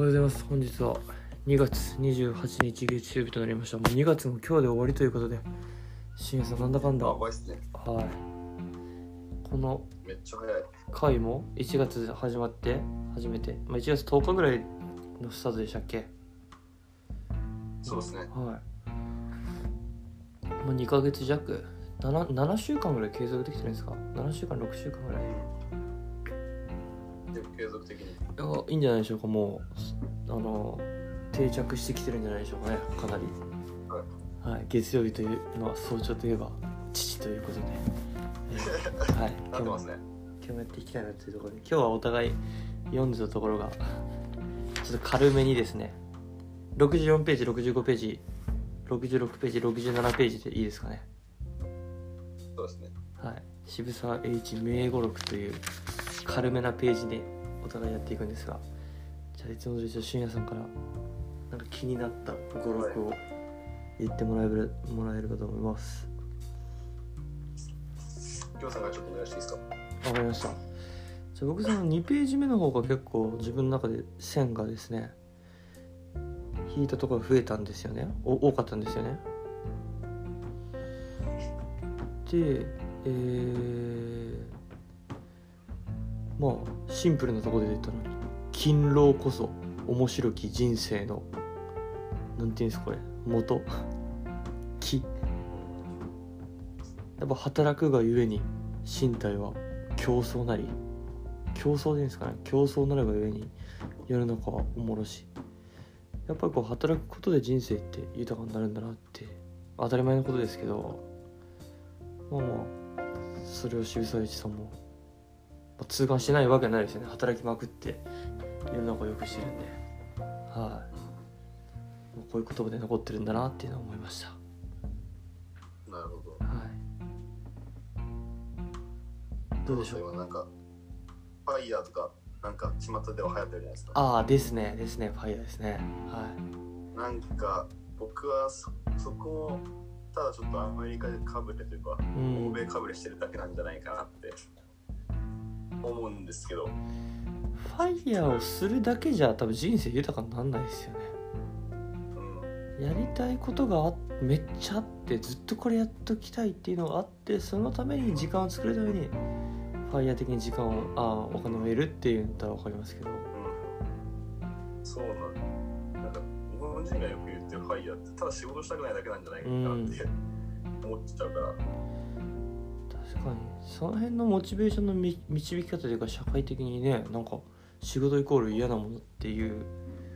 おはようございます。本日は2月28日月曜日となりました。もう2月も今日で終わりということで深夜さんなんだかんだ。あ、はバイスね。い。このめっちゃ早い。回も1月始まって初めて、まあ、1月10日ぐらいのスタートでしたっけ？そうですね。はい。もう2ヶ月弱？7, 7週間ぐらい継続できてるんですか？7週間6週間ぐらい？で継続的に。いやいいんじゃないでしょうかもうあの定着してきてるんじゃないでしょうかねかなり。はい、月曜日というのは早朝といえば父ということで、え ーはい。な今日も。今日もやっていきたいなというところで今日はお互い読んでたところがちょっと軽めにですね64ページ65ページ66ページ67ページでいいですかね。そうですね。はい。渋沢栄一名語録という軽めなページでお互いやっていくんですがじゃあいつも通り俊也さんからなんか気になった語録を言ってもらえるもらえればと思います。きょうさんがちょっとお願いしていいですか？わかりました。じゃあ僕その2ページ目の方が結構自分の中で線がですね引いたところが増えたんですよね。お多かったんですよね。でえー、まあシンプルなとこで言ったのに勤労こそ面白き人生のなんていうんですかこれ元？木やっぱ働くがゆえに身体は競争なり競争でいいんですかね競争なるがゆえに世の中はおもろしやっぱりこう働くことで人生って豊かになるんだなって当たり前のことですけどまあまあそれを渋沢栄一さんも、痛感してないわけないですよね。働きまくって世の中を良くしてるんで。はい、もうこういう言葉で残ってるんだなっていうのは思いました。なるほど。はい。どうでしょう？今なんか、ファイヤーとか、なんか、巷では流行ってるじゃないですか。ああですね。ですね。ファイヤーですね。はなんか、僕はそそこを、ただちょっとアメリカでかぶれというか、いうん。欧米かぶれしてるだけなんじゃないかなって思うんですけど、ファイヤーをするだけじゃ多分人生豊かにならないですよね。うん、やりたいことがあめっちゃあってずっとこれやっときたいっていうのがあってそのために時間を作るためにファイヤー的に時間をああお金を得るっていうんだったら分かりますけど。うん。そうなんなんか、日本人がよく言ってるファイヤーって、ただ仕事したくないだけなんじゃないかなって思っちゃうから。確かにその辺のモチベーションのみ導き方というか社会的にねなんか仕事イコール嫌なものっていう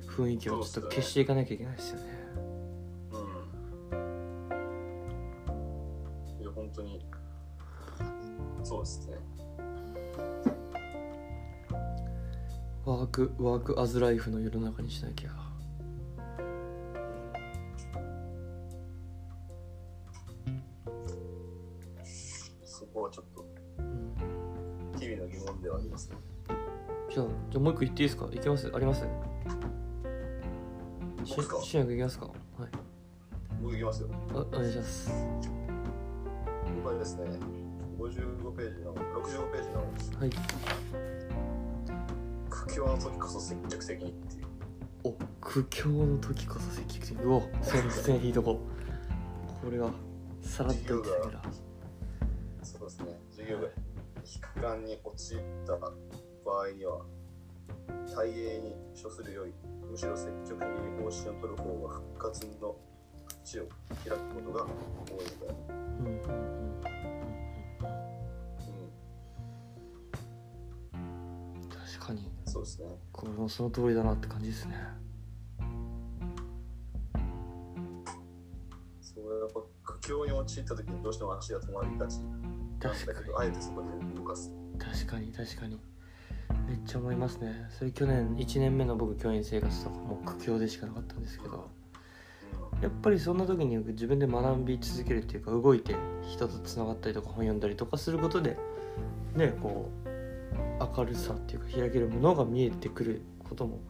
雰囲気をちょっと消していかなきゃいけないですよねうん。いや、本当に、そうですね。ワークワークアズライフの世の中にしなきゃそこはちょっと、うん日々の疑問ではあります。ね。じゃあじゃあもう一個言っていいですか？いけます？あります？し僕しんやくいきますか？はい。僕いきますよ。あお願いします。これですね、55ページの、65ページの、はい。苦境の時こそ積極的にっていう。お苦境の時こそ積極的うお線線引いとこ。これがさらっと言ってた悲観に陥った場合には、大英に処するより、むしろ積極的に方針を取る方が復活の地を開くことが多いので、うん。うん。うん。うん、確かに。そうですね。これもその通りだなって感じですね。そうやっぱ苦境に陥った時にどうしても足が止まりがちなんだけど、あえてそこで動かす。確かに確かにめっちゃ思いますねそれ去年1年目の僕教員生活とかも苦境でしかなかったんですけどやっぱりそんな時に自分で学び続けるっていうか動いて人とつながったりとか本読んだりとかすることでねこう明るさっていうか開けるものが見えてくることも、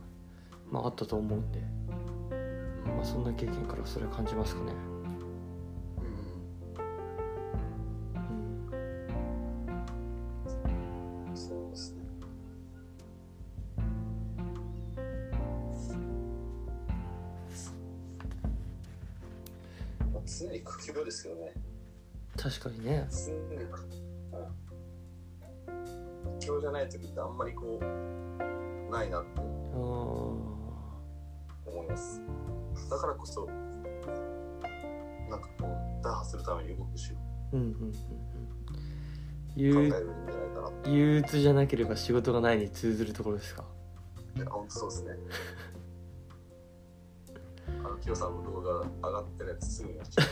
まあ、あったと思うんで、まあ、そんな経験からそれは感じますかね。苦境じゃない時ってあんまりこう、ないなって思います。だからこそ、なんかこう、打破するために動くしうんうんうんうん考え憂るんじゃないかな。憂鬱じゃなければ仕事がないに通ずるところですか？いや、ほんとそうですね。あの、キヨさんの動画上がってるやつすぐにやっちゃ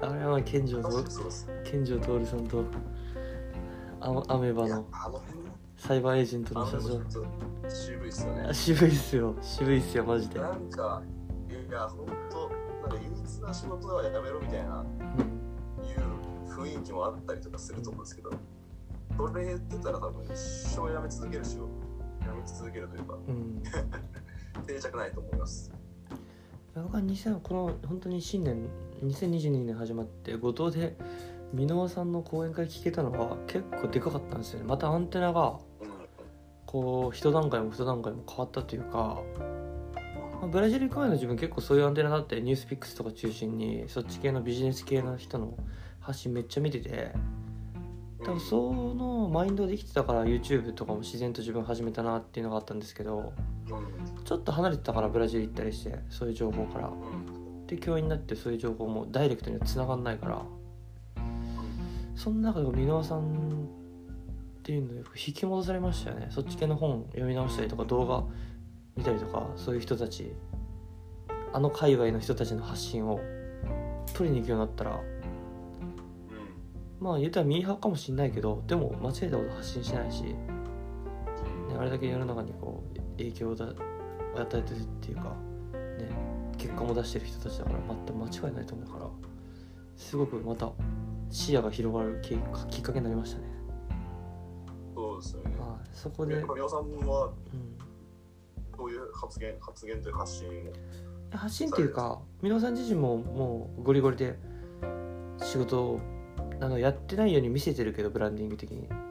あれは健丈う。と確かにそうです。健丈徹さんとあアメバの、あの辺の、サイバーエージェントあのの社長渋いっすよねあ。渋いっすよ渋いっすよマジで、なんか、いや、ほんと、なんか憂鬱な仕事はやめろみたいな、うん、いう雰囲気もあったりとかすると思うんですけど、それ言ってたら多分一生やめ続けるし、やめ続けるというか、うん、定着ないと思います。僕は2000この本当に新年2022年始まって後藤で箕輪さんの講演会聞けたのは結構でかかったんですよねまたアンテナがうん。こう一段階も二段階も変わったというか、まあブラジル行く前の自分結構そういうアンテナだってニュースピックスとか中心にそっち系のビジネス系の人の発信めっちゃ見てて多分そのマインドで生きてたから YouTube とかも自然と自分始めたなっていうのがあったんですけど。ちょっと離れてたからブラジル行ったりしてそういう情報から。で教員になってそういう情報もダイレクトには繋がんないからその中で箕輪さんっていうので引き戻されましたよねそっち系の本読み直したりとか動画見たりとかそういう人たちあの界隈の人たちの発信を取りに行くようになったらまあ言うたらミーハーかもしんないけどでも間違えたこと発信しないし、ね、あれだけ世の中にこう影響をだ与えてるっていうかね結果も出してる人たちだから全く間違いないと思うからすごくまた視野が広がるききっかけになりましたね。そうですよね。はい、そこで、うんやっぱ、皆さん。はこういう発言、発言というか発信を。発信っていうか皆さん自身ももうゴリゴリで仕事をあのやってないように見せてるけどブランディング的に。うん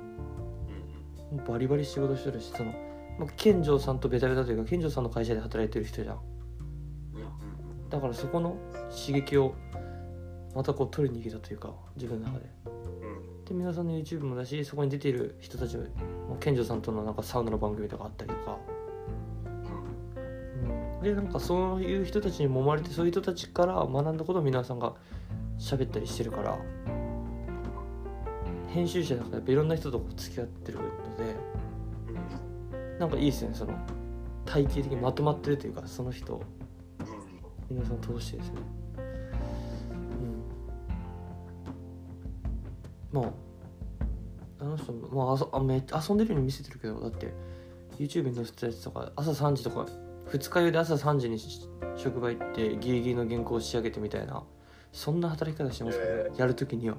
バリバリ仕事してるしその、まあ、健丈さんとベタベタというか健丈さんの会社で働いてる人じゃん。だからそこの刺激をまたこう取りに行けたというか自分の中で。うんで皆さんの YouTube もだしそこに出ている人たちももう健丈さんとのなんかサウナの番組とかあったりとか、うん、でなんかそういう人たちに揉まれてそういう人たちから学んだことを皆さんが喋ったりしてるから編集者だからいろんな人と付き合ってるのでなんかいいですよねその体系的にまとまってるというかその人を。皆さん通してですね。まああの人も、まああそ、あめ遊んでるように見せてるけどだって YouTube に載せたやつとか朝3時とか二日酔いで朝3時にし職場行ってギリギリの原稿を仕上げてみたいなそんな働き方してますから、ねへやるときには。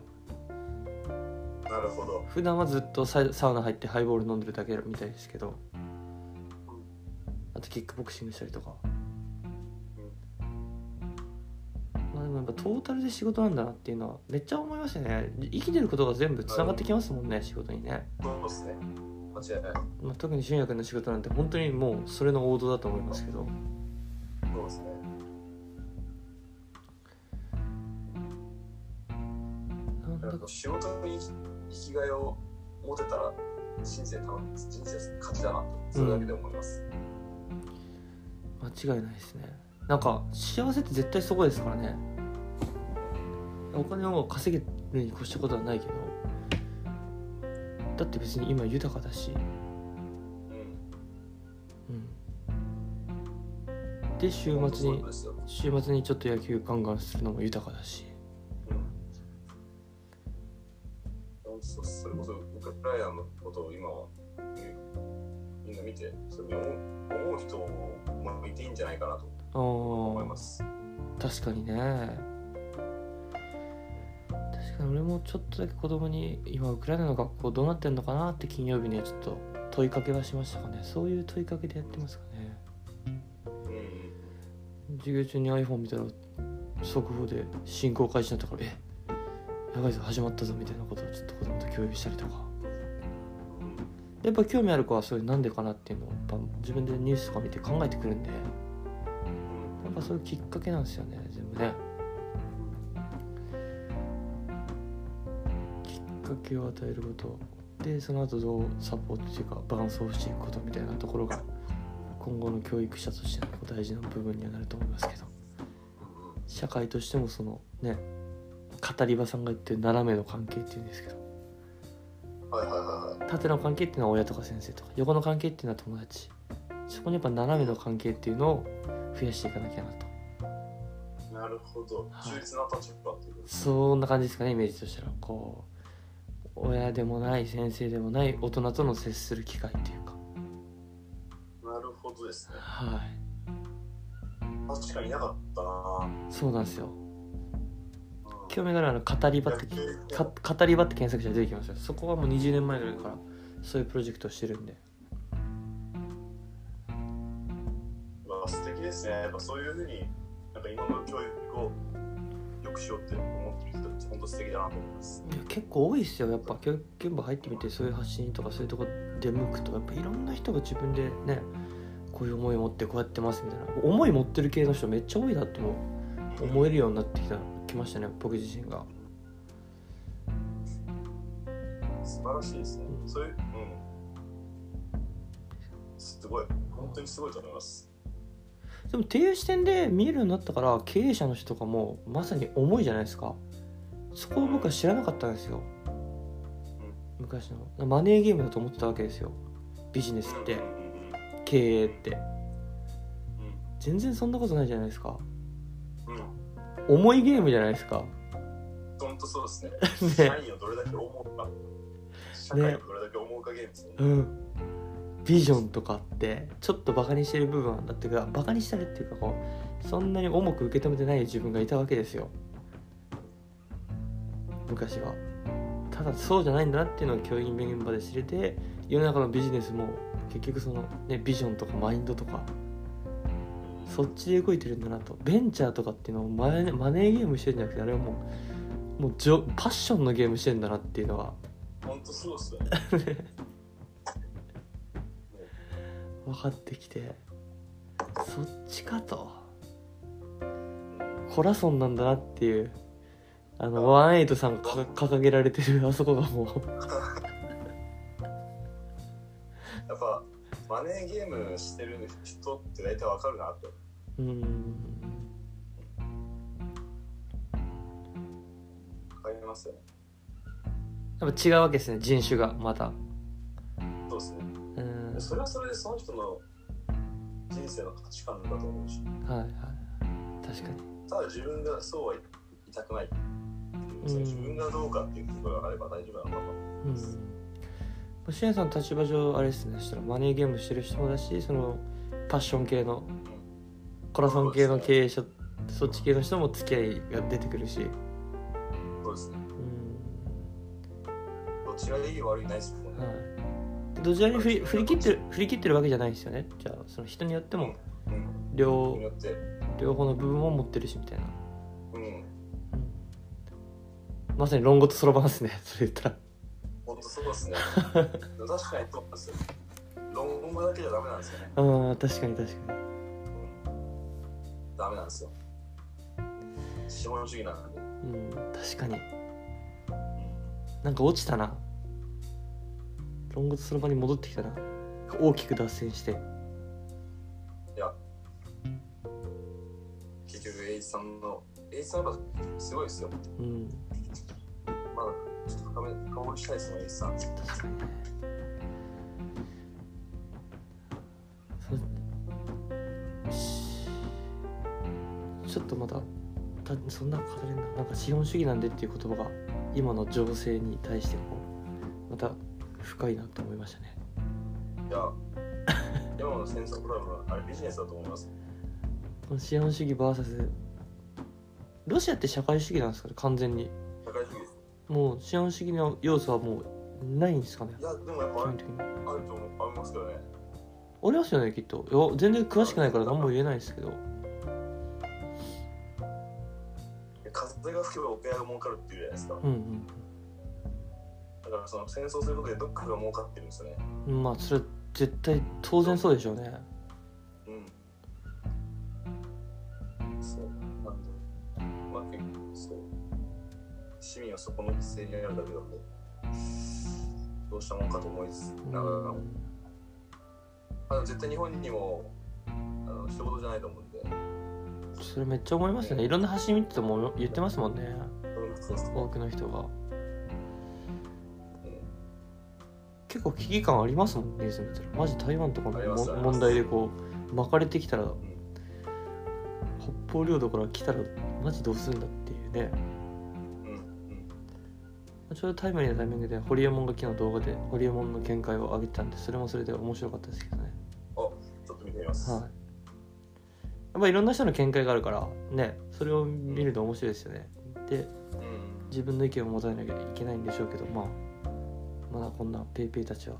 なるほど。普段はずっとササウナ入ってハイボール飲んでるだけみたいですけどあとキックボクシングしたりとかやっぱトータルで仕事なんだなっていうのはめっちゃ思いますよね生きてることが全部つながってきますもんね仕事にね、そうですね。間違いない。まあ、特に俊也君の仕事なんて本当にもうそれの王道だと思いますけどそうですね。なんか仕事に生きがいを持てたら人生楽人生勝ちだなとそれだけで思います。間違いないですねなんか幸せって絶対そこですからねお金を稼げるに越したことはないけどだって別に今豊かだしうん。うんで週末に。週末にちょっと野球ガンガンするのも豊かだしうん。そそれこそウクライナのことを今はみんな見てそれに思う思う人もいていいんじゃないかなと思います。確かにね俺もちょっとだけ子供に今ウクライナの学校どうなってんのかなって金曜日にはちょっと問いかけはしましたかね。そういう問いかけでやってますかね。うん。授業中に iPhone 見たら速報で進行開始になったからえ？やばいぞ始まったぞみたいなことをちょっと子供と共有したりとか。やっぱ興味ある子はそれなんでかなっていうのをやっぱ自分でニュースとか見て考えてくるんでやっぱそういうきっかけなんですよね全部ねかけを与えること。でその後どうサポートというか伴走していくことみたいなところが今後の教育者としての大事な部分にはなると思いますけど。社会としてもそのね語り場さんが言ってる斜めの関係っていうんですけど。はいはいはいはい。縦の関係っていうのは親とか先生とか横の関係っていうのは友達。そこにやっぱ斜めの関係っていうのを増やしていかなきゃなと。なるほど。はい。中立な立場っていうことですそんな感じですかねイメージとしたら。こう親でもない先生でもない大人との接する機会っていうか。なるほどですね。はい。確かになかったな。そうなんですよ。うん。興味があるあの語り場って語り場って検索したら出てきますよ。そこはもう20年前ぐらいからそういうプロジェクトをしてるんで。まあ素敵ですね。やっぱそういうふうになんか今の教育を良くしようって思ってる人って本当素敵だなと思います。いや結構多いですよ。やっぱ教育現場入ってみてそういう発信とかそういうとこ出向くとやっぱいろんな人が自分でねこういう思いを持ってこうやってますみたいな。思い持ってる系の人めっちゃ多いなっても思えるようになってきたきましたね。僕自身が。素晴らしいですね。そういううん。すごい。本当にすごいと思いますでもっていう視点で見えるようになったから経営者の人とかもまさに重いじゃないですか。そこを僕は知らなかったんですよ。昔の。マネーゲームだと思ってたわけですよ。ビジネスって。うん経営って。うん全然そんなことないじゃないですか。重いゲームじゃないですか。本当そうですね。ね。社員をどれだけ思うか。社会をどれだけ思うかゲームですね。うんビジョンとかってちょっとバカにしてる部分はだっていうかバカにしたりっていうかこうそんなに重く受け止めてない自分がいたわけですよ。昔は。ただそうじゃないんだなっていうのを教員現場で知れて世の中のビジネスも結局そのねビジョンとかマインドとかそっちで動いてるんだなと。ベンチャーとかっていうのをマネマネーゲームしてるんじゃなくてあれはもうもうじょパッションのゲームしてんだなっていうのは。本当そうっすよね 分かってきてそっちかと。コラソンなんだなっていうあのワンエイトさんがか掲げられてるあそこがもう。やっぱマネーゲームしてる人って大体わかるなってうーん。わかります？よねやっぱ違うわけですね人種がまたうーんそれはそれでその人の人生の価値観だと思うし。はいはい。確かに。ただ自分がそうはいたくないううん。自分がどうかっていうことがあれば大丈夫なのかなうん。シエンさんの立場上あれですねそしたらマネーゲームしてる人もだしそのパッション系のコラソン系の経営者そっち系の人も付き合いが出てくるし。そうですね。うん。どちらでいい悪いないですもんね、はい。でどちらに振り振り切ってる振り切ってるわけじゃないですよね。じゃあその人によってもうん。両両方の部分を持ってるしみたいな、うん。うん。まさに論語とそろばんですね。それ言ったら。本当そうですね。確かにそう論語だけじゃダメなんですよね、うん確かに確かに。うん、ダメなんですよ。資本主義なんで、うん確かに。うんなんか落ちたな論語とそろばんに戻ってきたな大きく脱線して。いや。結局栄一さんの栄一さんやっぱすごいですよ。うん。まだちょっと深め深掘りしたいですもんさん。確かに。ちょっとまだたそんな語れんな。なんか資本主義なんでっていう言葉が今の情勢に対してこうまた深いなと思いましたね。いや 今の戦争プログラムはあれビジネスだと思います。この資本主義 VS ロシアって社会主義なんですかね完全に。社会主義です。もう資本主義の要素はもうないんですかね。いやでもやっぱあるあると思思いますけどね。ありますよねきっと。いや全然詳しくないから何も言えないですけど。風が吹けばお部屋が儲かるっていうじゃないですか。うんだからその戦争することでどっかが儲かってるんですよね。うんまあそれは絶対当然そうでしょうね。うん。そう。なんでまあ結構そう。市民はそこの犠牲になるだけなんでどうしたもんかと思いながらもあの絶対日本にもあの一言じゃないと思うんで。それめっちゃ思いますよね。いろんな発信見てても言ってますもんね。多くの人が結構危機感ありますもんねニュース見てたらマジ台湾とかの問題でこう巻かれてきたらん。北方領土から来たらマジどうするんだっていうね。うんうん。ちょうどタイムリーなタイミングでホリエモンが昨日動画でホリエモンの見解を上げてたんでそれもそれで面白かったですけどね。ちょっと見てみます、はい。やっぱいろんな人の見解があるからねそれを見ると面白いですよね。でうん。自分の意見を持たなきゃいけないんでしょうけどまあまだこんなペイペイたちは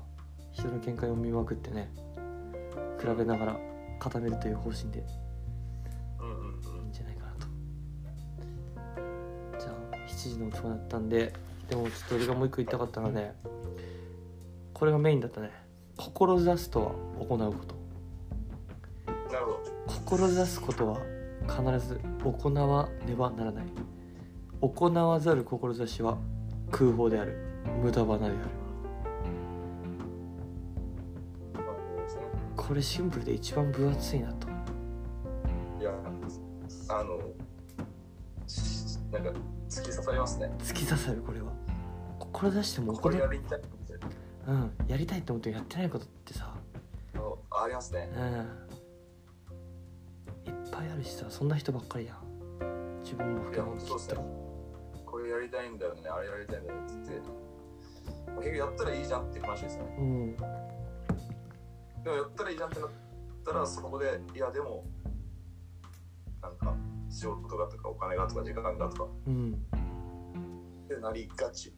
人の見解を見まくってね比べながら固めるという方針でいいんじゃないかなと。じゃあ7時の音が鳴ったんででもちょっと俺がもう一個言いたかったのはねこれがメインだったね。志すとは行うこと。うんなるほど。志すことは必ず行わねばならない。行わざる志は空砲である無駄花であるこれシンプルで一番分厚いなと。いやあのしなんか突き刺さりますね。突き刺さるこれは。志してもこれやりたいってうん。やりたいって思ってやってないことってさ。のありますね。うん。いっぱいあるしさ。そんな人ばっかりやん。自分もい含めや本当そうですね。これやりたいんだよね。あれやりたいんだよねって言って結局やったらいいじゃんっていう話ですよね。うん。でもやったらいいじゃんってなったらそこでいやでもなんか仕事がとかお金がとか時間がとか。うん。ってなりがち。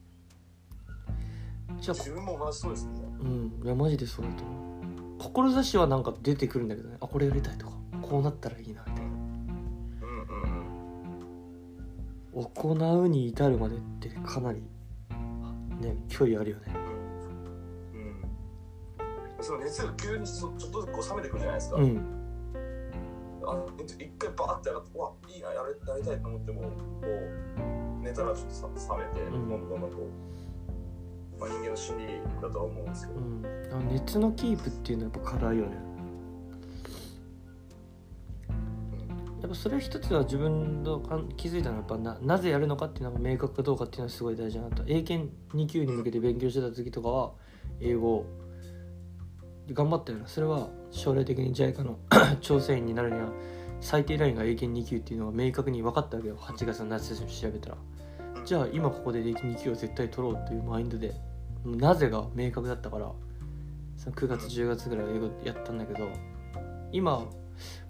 じゃあ自分も同じそうですね。うん。いやマジでそうだと思う。志はなんか出てくるんだけどね。あこれやりたいとか。こうなったらいいなみたいな。うんうん。行うに至るまでってかなりね距離あるよね。うん。うんその熱が急にちょっとずつこう冷めてくるじゃないですか、うん。あの一回バーって上がってうわいいなやれやりたいと思ってもこう寝たらちょっとさ冷めて、んどん。どんどんどんこう、まあ、人間の心理だとは思うんですけど、うん。あの熱のキープっていうのはやっぱ課題よねぱそれ一つは自分のかん気づいたのはやっぱななぜやるのかっていうのが明確かどうかっていうのはすごい大事だなと。英検2級に向けて勉強してた時とかは英語頑張ったよなそれは将来的に JICA の 調整員になるには最低ラインが英検2級っていうのが明確に分かったわけよ。8月の夏休み調べたら。じゃあ今ここで英検2級を絶対取ろうというマインドでなぜが明確だったからその9月10月ぐらい英語やったんだけど今、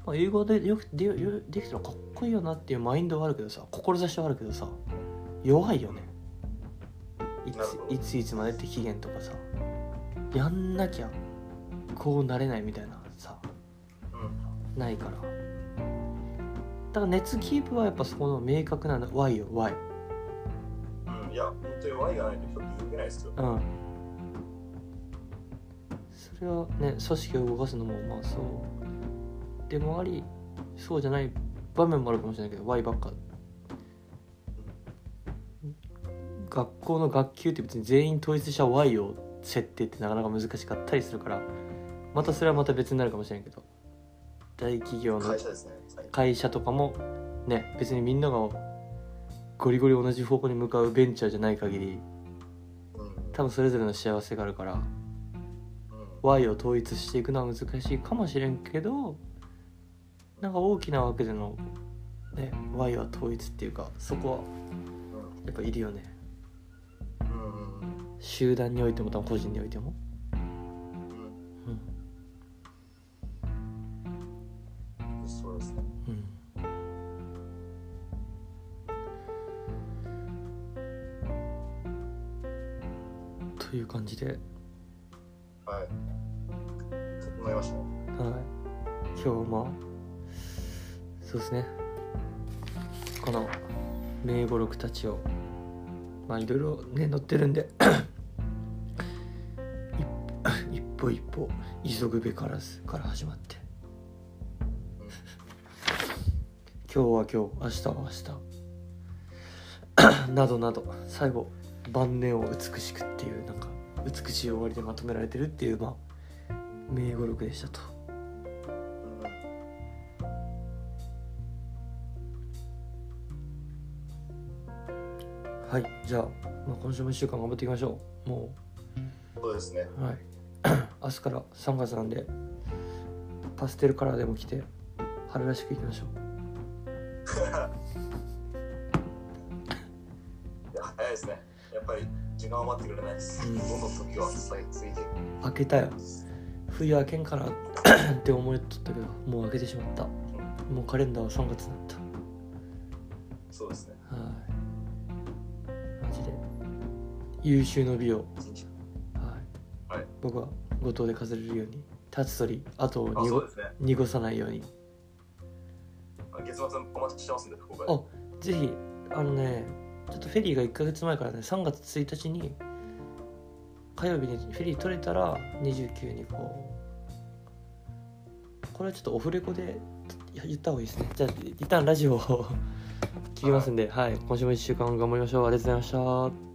まあ、英語でよくでよできたらかっこいいよなっていうマインドはあるけどさ志はあるけどさ弱いよね。いついついつまでって期限とかさ。やんなきゃこうなれないみたいなさ。うん。ないから。だから熱キープはやっぱそこの明確な Y よ Y うん、いや本当に Y がないと人って動けないですよ。うん。それはね組織を動かすのもまあそうでもありそうじゃない場面もあるかもしれないけど Y ばっか。学校の学級って別に全員統一した Y を設定ってなかなか難しかったりするからまたそれはまた別になるかもしれないけど大企業の会社とかもね別にみんながゴリゴリ同じ方向に向かうベンチャーじゃない限りうん。多分それぞれの幸せがあるからうん。Y を統一していくのは難しいかもしれんけどなんか大きな枠での、ね、Y は統一っていうかそこはやっぱいるよね。集団においても多分個人においても、うんうん。そうですね。うん、という感じで、はい。整いましたね。はい、今日はまあそうですね。この名語録たちをまあいろいろね載ってるんで 一歩一歩急ぐべからずから始まって。今日は今日明日は明日。などなど最後晩年を美しくっていうなんか美しい終わりでまとめられてるっていうまあ名語録でしたと。はいじゃあ、まあ、今週も1週間頑張っていきましょう。もそうですね。うはい。明日から3月なんでパステルカラーでも着て春らしくいきましょう。いや早いですね。やっぱり時間は待ってくれないです、うん。どんどん時は過ぎ過ぎていく開けたよ。冬明けんかな。って思いとったけどもう開けてしまった。もうカレンダーは3月になった。そうですね。はい優秀の美を、はい。はい。僕は五島で飾れるように立つ鳥後をあ濁ね。濁さないように。月末お待ちしてますんで福岡で。あぜひあのねちょっとフェリーが1ヶ月前からね3月1日に火曜日にフェリー取れたら29にこう。これはちょっとオフレコで言った方がいいですね。じゃあ一旦ラジオを 切りますんで、はい、今週も1週間頑張りましょう。ありがとうございました